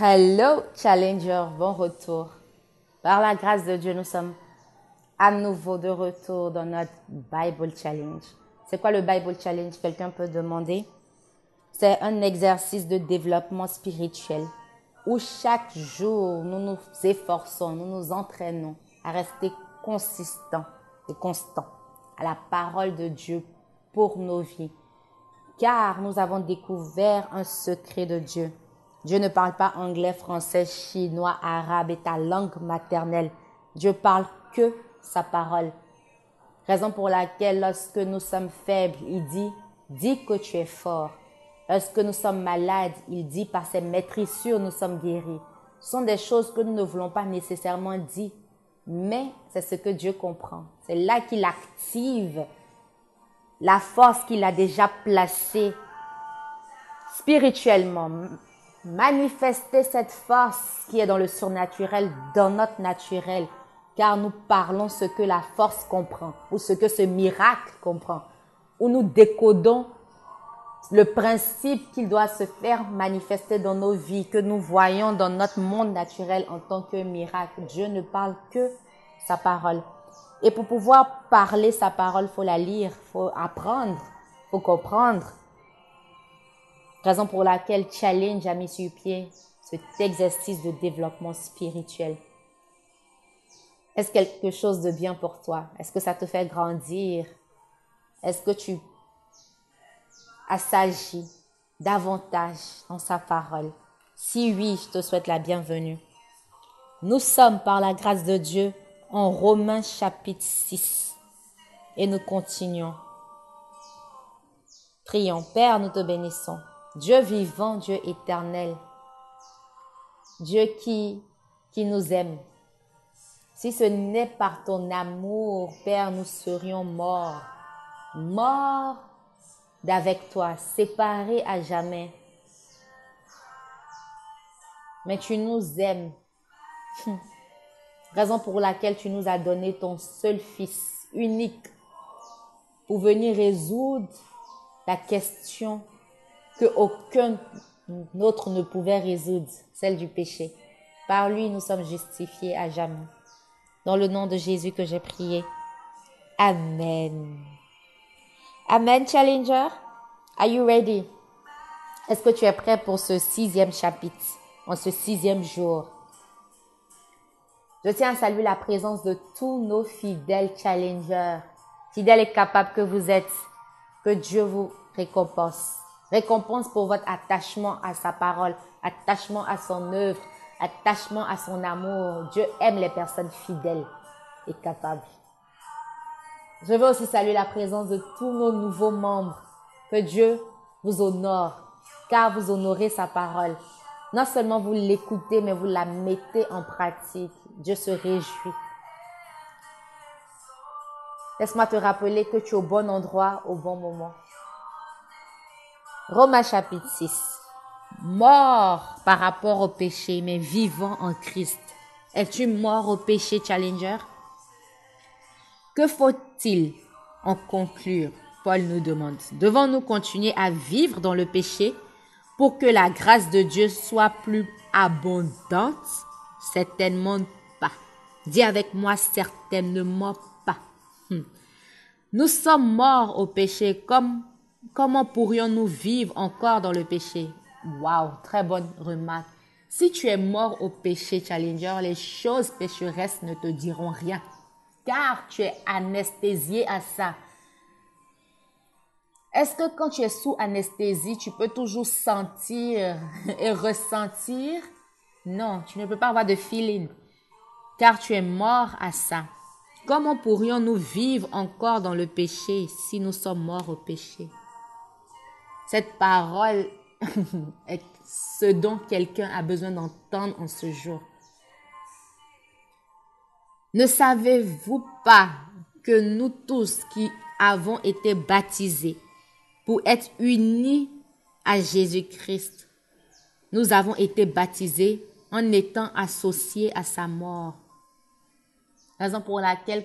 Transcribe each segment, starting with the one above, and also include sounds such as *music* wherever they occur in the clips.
Hello Challenger, bon retour. Par la grâce de Dieu, nous sommes à nouveau de retour dans notre Bible Challenge. C'est quoi le Bible Challenge Quelqu'un peut demander? C'est un exercice de développement spirituel où chaque jour nous nous efforçons, nous nous entraînons à rester consistants et constants à la parole de Dieu pour nos vies. Car nous avons découvert un secret de Dieu Dieu ne parle pas anglais, français, chinois, arabe et ta langue maternelle. Dieu parle que sa parole. Raison pour laquelle lorsque nous sommes faibles, il dit, dis que tu es fort. Lorsque nous sommes malades, il dit, par ses maîtrissures, nous sommes guéris. Ce sont des choses que nous ne voulons pas nécessairement dire, mais c'est ce que Dieu comprend. C'est là qu'il active la force qu'il a déjà placée spirituellement, manifester cette force qui est dans le surnaturel, dans notre naturel, car nous parlons ce que la force comprend, ou ce que ce miracle comprend, où nous décodons le principe qu'il doit se faire manifester dans nos vies, que nous voyons dans notre monde naturel en tant que miracle. Dieu ne parle que sa parole. Et pour pouvoir parler sa parole, faut la lire, faut apprendre, faut comprendre, Raison pour laquelle Challenge a mis sur pied cet exercice de développement spirituel. Est-ce quelque chose de bien pour toi? Est-ce que ça te fait grandir? Est-ce que tu assagis davantage dans sa parole? Si oui, je te souhaite la bienvenue. Nous sommes par la grâce de Dieu en Romains chapitre 6 et nous continuons. Prions, Père, nous te bénissons. Dieu vivant, Dieu éternel, Dieu qui, nous aime. Si ce n'est par ton amour, Père, nous serions morts, morts d'avec toi, séparés à jamais. Mais tu nous aimes. *laughs* Raison pour laquelle tu nous as donné ton seul Fils unique pour venir résoudre la question que aucun autre ne pouvait résoudre, celle du péché. Par lui, nous sommes justifiés à jamais. Dans le nom de Jésus que j'ai prié. Amen. Amen, Challenger. Are you ready? Est-ce que tu es prêt pour ce sixième chapitre, en ce sixième jour? Je tiens à saluer la présence de tous nos fidèles challengers, fidèles et capables que vous êtes. Que Dieu vous récompense. Récompense pour votre attachement à sa parole, attachement à son œuvre, attachement à son amour. Dieu aime les personnes fidèles et capables. Je veux aussi saluer la présence de tous nos nouveaux membres. Que Dieu vous honore, car vous honorez sa parole. Non seulement vous l'écoutez, mais vous la mettez en pratique. Dieu se réjouit. Laisse-moi te rappeler que tu es au bon endroit, au bon moment. Romains chapitre 6. Mort par rapport au péché, mais vivant en Christ. Es-tu mort au péché, Challenger? Que faut-il en conclure? Paul nous demande. Devons-nous continuer à vivre dans le péché pour que la grâce de Dieu soit plus abondante? Certainement pas. Dis avec moi certainement pas. Hmm. Nous sommes morts au péché comme Comment pourrions-nous vivre encore dans le péché? Wow, très bonne remarque. Si tu es mort au péché, Challenger, les choses pécheresses ne te diront rien, car tu es anesthésié à ça. Est-ce que quand tu es sous anesthésie, tu peux toujours sentir *laughs* et ressentir? Non, tu ne peux pas avoir de feeling, car tu es mort à ça. Comment pourrions-nous vivre encore dans le péché si nous sommes morts au péché? Cette parole *laughs* est ce dont quelqu'un a besoin d'entendre en ce jour. Ne savez-vous pas que nous tous qui avons été baptisés pour être unis à Jésus-Christ, nous avons été baptisés en étant associés à sa mort? Raison pour laquelle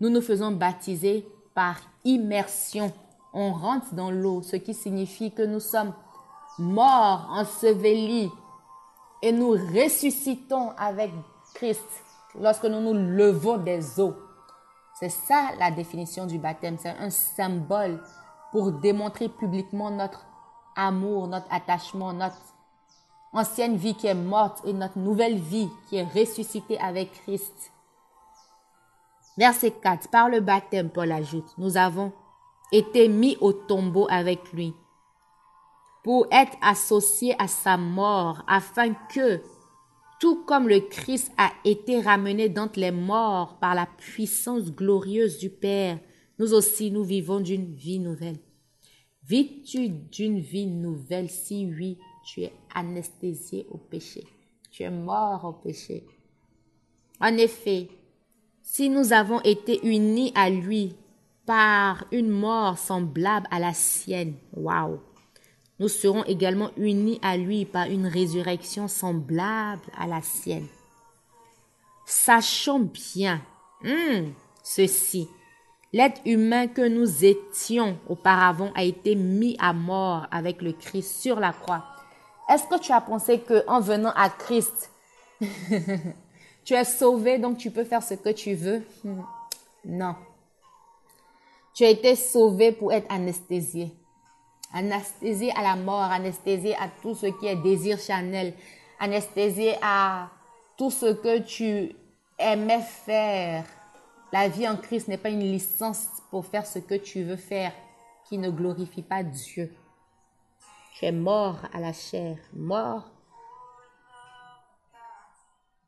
nous nous faisons baptiser par immersion on rentre dans l'eau, ce qui signifie que nous sommes morts, ensevelis et nous ressuscitons avec Christ lorsque nous nous levons des eaux. C'est ça la définition du baptême. C'est un symbole pour démontrer publiquement notre amour, notre attachement, notre ancienne vie qui est morte et notre nouvelle vie qui est ressuscitée avec Christ. Verset 4. Par le baptême, Paul ajoute, nous avons été mis au tombeau avec lui pour être associés à sa mort afin que, tout comme le Christ a été ramené d'entre les morts par la puissance glorieuse du Père, nous aussi nous vivons d'une vie nouvelle. Vis-tu d'une vie nouvelle? Si oui, tu es anesthésié au péché. Tu es mort au péché. En effet, si nous avons été unis à lui par une mort semblable à la sienne, waouh, nous serons également unis à lui par une résurrection semblable à la sienne. Sachons bien hmm, ceci. L'être humain que nous étions auparavant a été mis à mort avec le Christ sur la croix. Est-ce que tu as pensé que en venant à Christ, *laughs* tu es sauvé donc tu peux faire ce que tu veux? *laughs* Non. Tu as été sauvé pour être anesthésié. Anesthésié à la mort, anesthésié à tout ce qui est désir chanel, anesthésié à tout ce que tu aimais faire. La vie en Christ n'est pas une licence pour faire ce que tu veux faire qui ne glorifie pas Dieu. Tu es mort à la chair, mort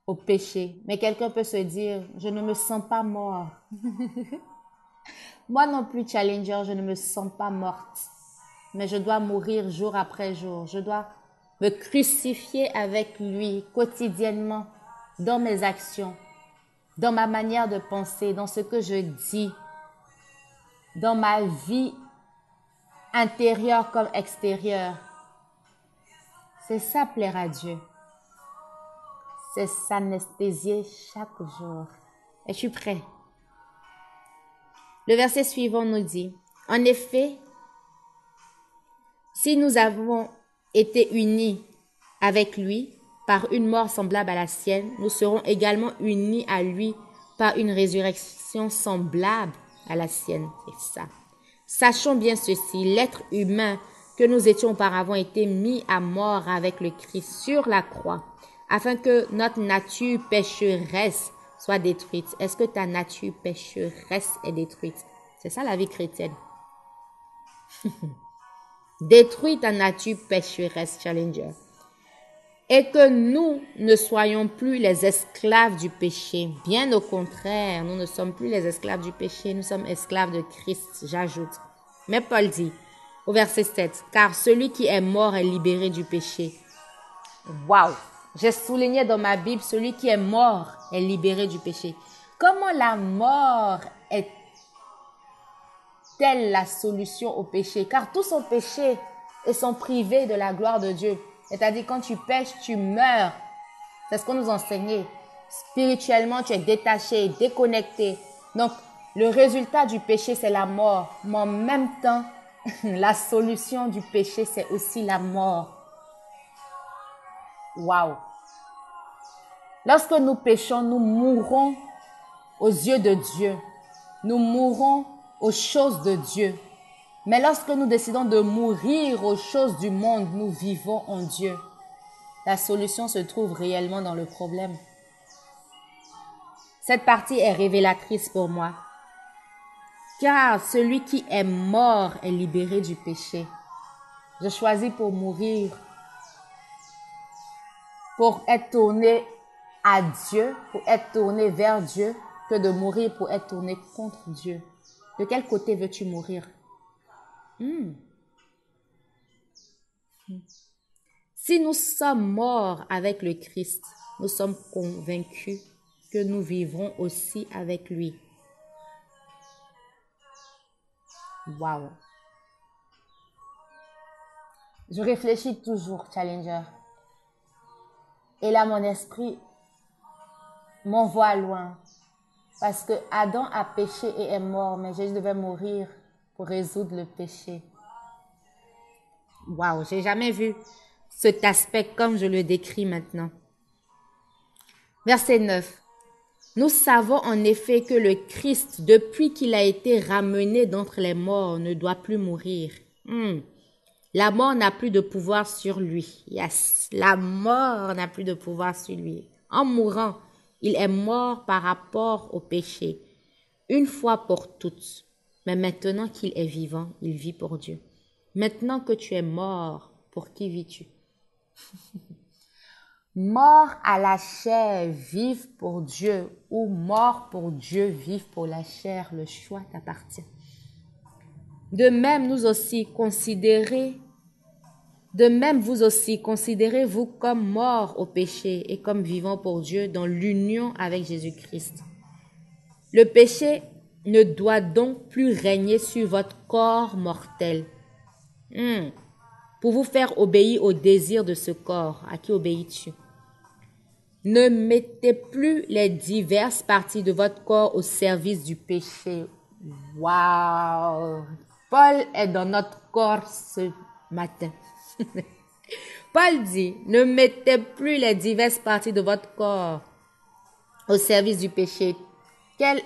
au péché. Mais quelqu'un peut se dire, je ne me sens pas mort. *laughs* Moi non plus, Challenger, je ne me sens pas morte. Mais je dois mourir jour après jour. Je dois me crucifier avec lui quotidiennement dans mes actions, dans ma manière de penser, dans ce que je dis, dans ma vie intérieur comme extérieur. C'est ça plaire à Dieu. C'est s'anesthésier chaque jour. Es-tu prêt? Le verset suivant nous dit, en effet, si nous avons été unis avec lui par une mort semblable à la sienne, nous serons également unis à lui par une résurrection semblable à la sienne. C'est ça. Sachons bien ceci, l'être humain que nous étions auparavant été mis à mort avec le Christ sur la croix, afin que notre nature pécheresse soit détruite. Est-ce que ta nature pécheresse est détruite? C'est ça la vie chrétienne. *laughs* Détruis ta nature pécheresse, Challenger. Et que nous ne soyons plus les esclaves du péché. Bien au contraire, nous ne sommes plus les esclaves du péché, nous sommes esclaves de Christ, j'ajoute. Mais Paul dit au verset 7, car celui qui est mort est libéré du péché. Waouh! J'ai souligné dans ma Bible, celui qui est mort est libéré du péché. Comment la mort est-elle la solution au péché? Car tous sont péchés et sont privés de la gloire de Dieu. C'est-à-dire quand tu pêches, tu meurs. C'est ce qu'on nous enseignait. Spirituellement, tu es détaché, déconnecté. Donc, le résultat du péché, c'est la mort. Mais en même temps, *laughs* la solution du péché, c'est aussi la mort. Waouh! Lorsque nous péchons, nous mourrons aux yeux de Dieu. Nous mourrons aux choses de Dieu. Mais lorsque nous décidons de mourir aux choses du monde, nous vivons en Dieu. La solution se trouve réellement dans le problème. Cette partie est révélatrice pour moi. Car celui qui est mort est libéré du péché. Je choisis pour mourir, pour être tourné à Dieu, pour être tourné vers Dieu, que de mourir pour être tourné contre Dieu. De quel côté veux-tu mourir? Hmm. Si nous sommes morts avec le Christ, nous sommes convaincus que nous vivrons aussi avec lui. Wow. Je réfléchis toujours, Challenger. Et là, mon esprit m'envoie loin. Parce que Adam a péché et est mort, mais Jésus devait mourir pour résoudre le péché. Waouh, j'ai jamais vu cet aspect comme je le décris maintenant. Verset 9. Nous savons en effet que le Christ, depuis qu'il a été ramené d'entre les morts, ne doit plus mourir. Hmm. La mort n'a plus de pouvoir sur lui. Yes, la mort n'a plus de pouvoir sur lui. En mourant, il est mort par rapport au péché, une fois pour toutes. Mais maintenant qu'il est vivant, il vit pour Dieu. Maintenant que tu es mort, pour qui vis-tu? *laughs* Mort à la chair, vive pour Dieu, ou mort pour Dieu, vive pour la chair, le choix t'appartient. De même, nous aussi, considérez, de même, vous aussi, considérez-vous comme morts au péché et comme vivants pour Dieu dans l'union avec Jésus-Christ. Le péché ne doit donc plus régner sur votre corps mortel. Hmm. Pour vous faire obéir au désir de ce corps, à qui obéis-tu? Ne mettez plus les diverses parties de votre corps au service du péché. Waouh Paul est dans notre corps ce matin. *laughs* Paul dit, ne mettez plus les diverses parties de votre corps au service du péché. Quelles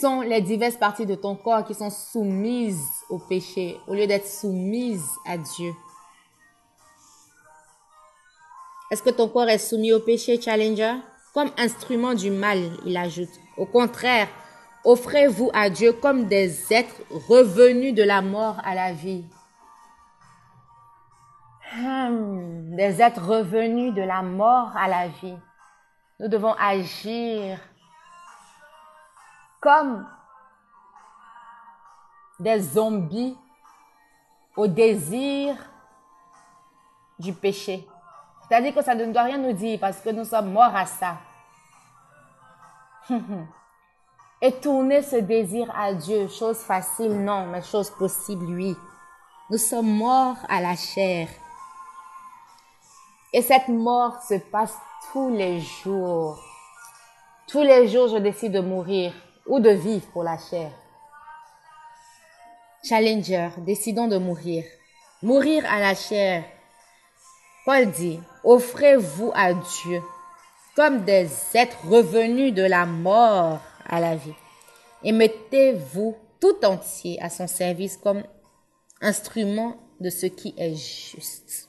sont les diverses parties de ton corps qui sont soumises au péché au lieu d'être soumises à Dieu? Est-ce que ton corps est soumis au péché, Challenger? Comme instrument du mal, il ajoute. Au contraire, offrez-vous à Dieu comme des êtres revenus de la mort à la vie. Hmm, des êtres revenus de la mort à la vie. Nous devons agir comme des zombies au désir du péché. C'est-à-dire que ça ne doit rien nous dire parce que nous sommes morts à ça. *laughs* Et tourner ce désir à Dieu, chose facile, non, mais chose possible, oui. Nous sommes morts à la chair. Et cette mort se passe tous les jours. Tous les jours, je décide de mourir ou de vivre pour la chair. Challenger, décidons de mourir. Mourir à la chair. Paul dit, offrez-vous à Dieu comme des êtres revenus de la mort à la vie et mettez-vous tout entier à son service comme instrument de ce qui est juste.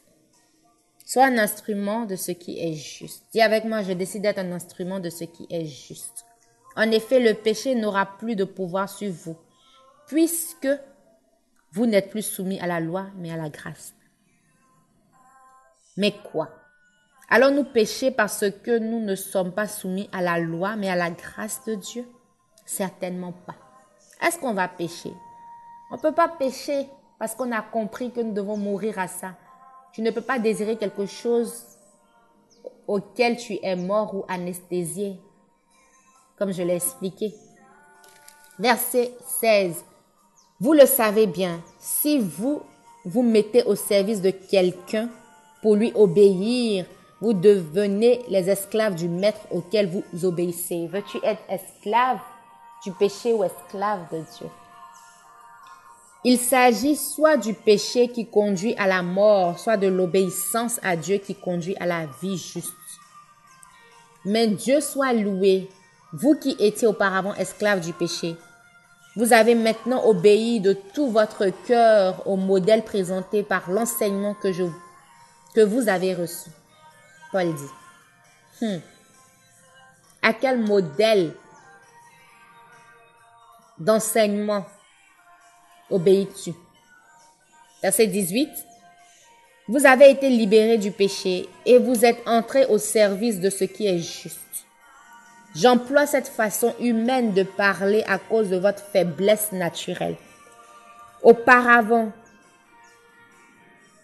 Sois un instrument de ce qui est juste. Dis avec moi, je décide d'être un instrument de ce qui est juste. En effet, le péché n'aura plus de pouvoir sur vous, puisque vous n'êtes plus soumis à la loi, mais à la grâce. Mais quoi? Allons-nous pécher parce que nous ne sommes pas soumis à la loi, mais à la grâce de Dieu? Certainement pas. Est-ce qu'on va pécher? On ne peut pas pécher parce qu'on a compris que nous devons mourir à ça. Tu ne peux pas désirer quelque chose auquel tu es mort ou anesthésié, comme je l'ai expliqué. Verset 16. Vous le savez bien, si vous vous mettez au service de quelqu'un pour lui obéir, vous devenez les esclaves du maître auquel vous obéissez. Veux-tu être esclave du péché ou esclave de Dieu? Il s'agit soit du péché qui conduit à la mort, soit de l'obéissance à Dieu qui conduit à la vie juste. Mais Dieu soit loué, vous qui étiez auparavant esclaves du péché. Vous avez maintenant obéi de tout votre cœur au modèle présenté par l'enseignement que, que vous avez reçu. Paul dit. Hmm. À quel modèle d'enseignement obéis-tu? Verset 18. Vous avez été libérés du péché et vous êtes entrés au service de ce qui est juste. J'emploie cette façon humaine de parler à cause de votre faiblesse naturelle. Auparavant,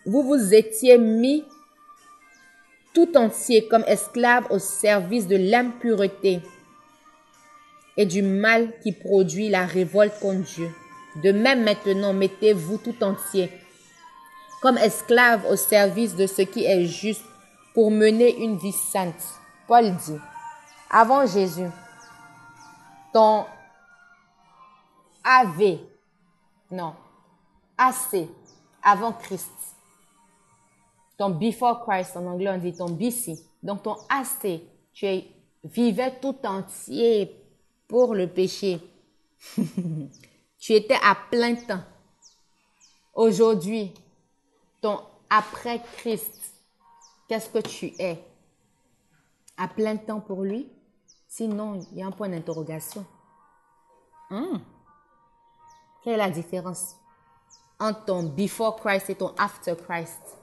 vous vous étiez mis tout entier comme esclave au service de l'impureté et du mal qui produit la révolte contre Dieu. De même maintenant, mettez-vous tout entier comme esclave au service de ce qui est juste pour mener une vie sainte. Paul dit, avant Jésus, ton AV, non, AC, avant Christ, ton before Christ, en anglais on dit ton BC, donc ton AC, tu vivais tout entier pour le péché. *laughs* tu étais à plein temps. Aujourd'hui, ton après Christ, qu'est-ce que tu es? À plein temps pour lui? Sinon, il y a un point d'interrogation. Hmm. Quelle est la différence entre ton before Christ et ton after Christ?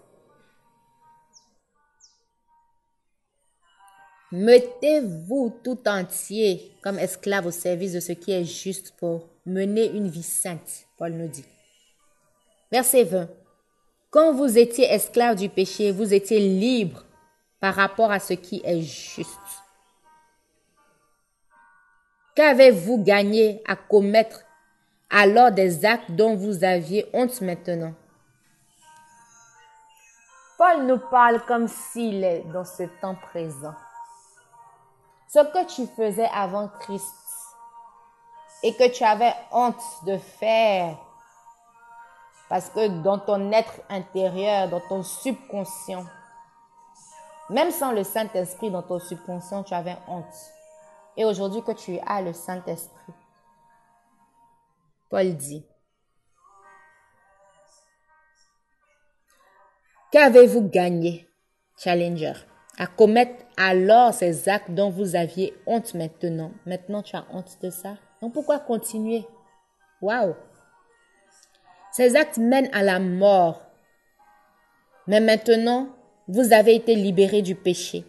Mettez-vous tout entier comme esclave au service de ce qui est juste pour mener une vie sainte, Paul nous dit. Verset 20. Quand vous étiez esclave du péché, vous étiez libre par rapport à ce qui est juste. Qu'avez-vous gagné à commettre alors des actes dont vous aviez honte maintenant? Paul nous parle comme s'il est dans ce temps présent. Ce que tu faisais avant Christ et que tu avais honte de faire, parce que dans ton être intérieur, dans ton subconscient, même sans le Saint-Esprit dans ton subconscient, tu avais honte. Et aujourd'hui que tu as le Saint-Esprit, Paul dit, Qu'avez-vous gagné, Challenger, à commettre alors ces actes dont vous aviez honte maintenant? Maintenant, tu as honte de ça? Donc pourquoi continuer? Waouh Ces actes mènent à la mort. Mais maintenant, vous avez été libérés du péché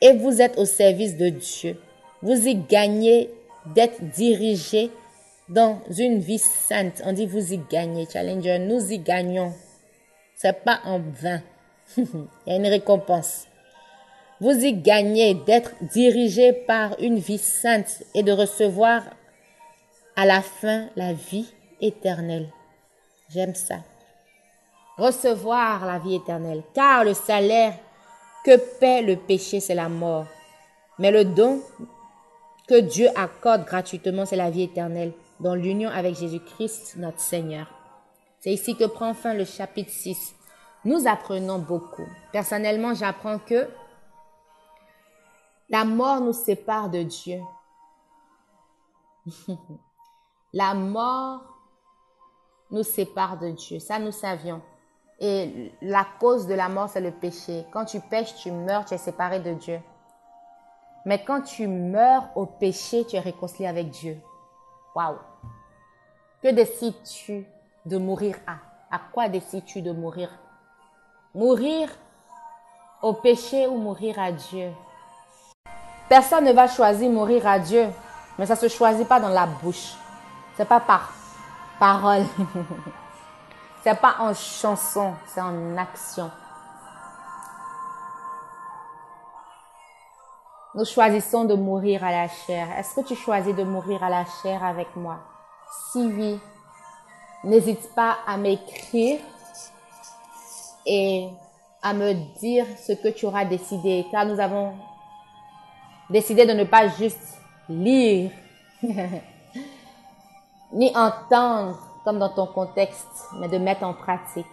et vous êtes au service de Dieu. Vous y gagnez d'être dirigé dans une vie sainte. On dit vous y gagnez, Challenger. Nous y gagnons. C'est pas en vain. *laughs* Il y a une récompense. Vous y gagnez d'être dirigé par une vie sainte et de recevoir à la fin la vie éternelle. J'aime ça. Recevoir la vie éternelle. Car le salaire que paie le péché, c'est la mort. Mais le don que Dieu accorde gratuitement, c'est la vie éternelle, dans l'union avec Jésus-Christ, notre Seigneur. C'est ici que prend fin le chapitre 6. Nous apprenons beaucoup. Personnellement, j'apprends que la mort nous sépare de Dieu. *laughs* la mort nous sépare de Dieu. Ça, nous savions. Et la cause de la mort, c'est le péché. Quand tu pêches, tu meurs, tu es séparé de Dieu. Mais quand tu meurs au péché, tu es réconcilié avec Dieu. Waouh! Que décides-tu de mourir à? À quoi décides-tu de mourir? Mourir au péché ou mourir à Dieu? Personne ne va choisir mourir à Dieu, mais ça se choisit pas dans la bouche. C'est pas par parole. *laughs* c'est pas en chanson, c'est en action. Nous choisissons de mourir à la chair. Est-ce que tu choisis de mourir à la chair avec moi? Si oui, n'hésite pas à m'écrire et à me dire ce que tu auras décidé, car nous avons décider de ne pas juste lire, *laughs* ni entendre comme dans ton contexte, mais de mettre en pratique.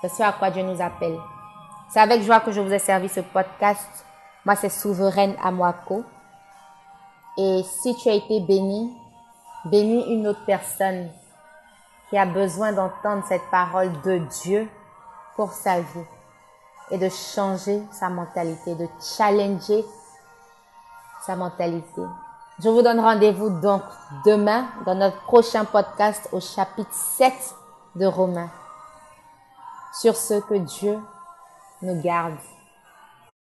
C'est ce à quoi Dieu nous appelle. C'est avec joie que je vous ai servi ce podcast. Moi, c'est Souveraine Amwako. Et si tu as été béni, bénis une autre personne qui a besoin d'entendre cette parole de Dieu pour sa vie et de changer sa mentalité, de challenger sa mentalité. Je vous donne rendez-vous donc demain dans notre prochain podcast au chapitre 7 de Romains. Sur ce que Dieu nous garde.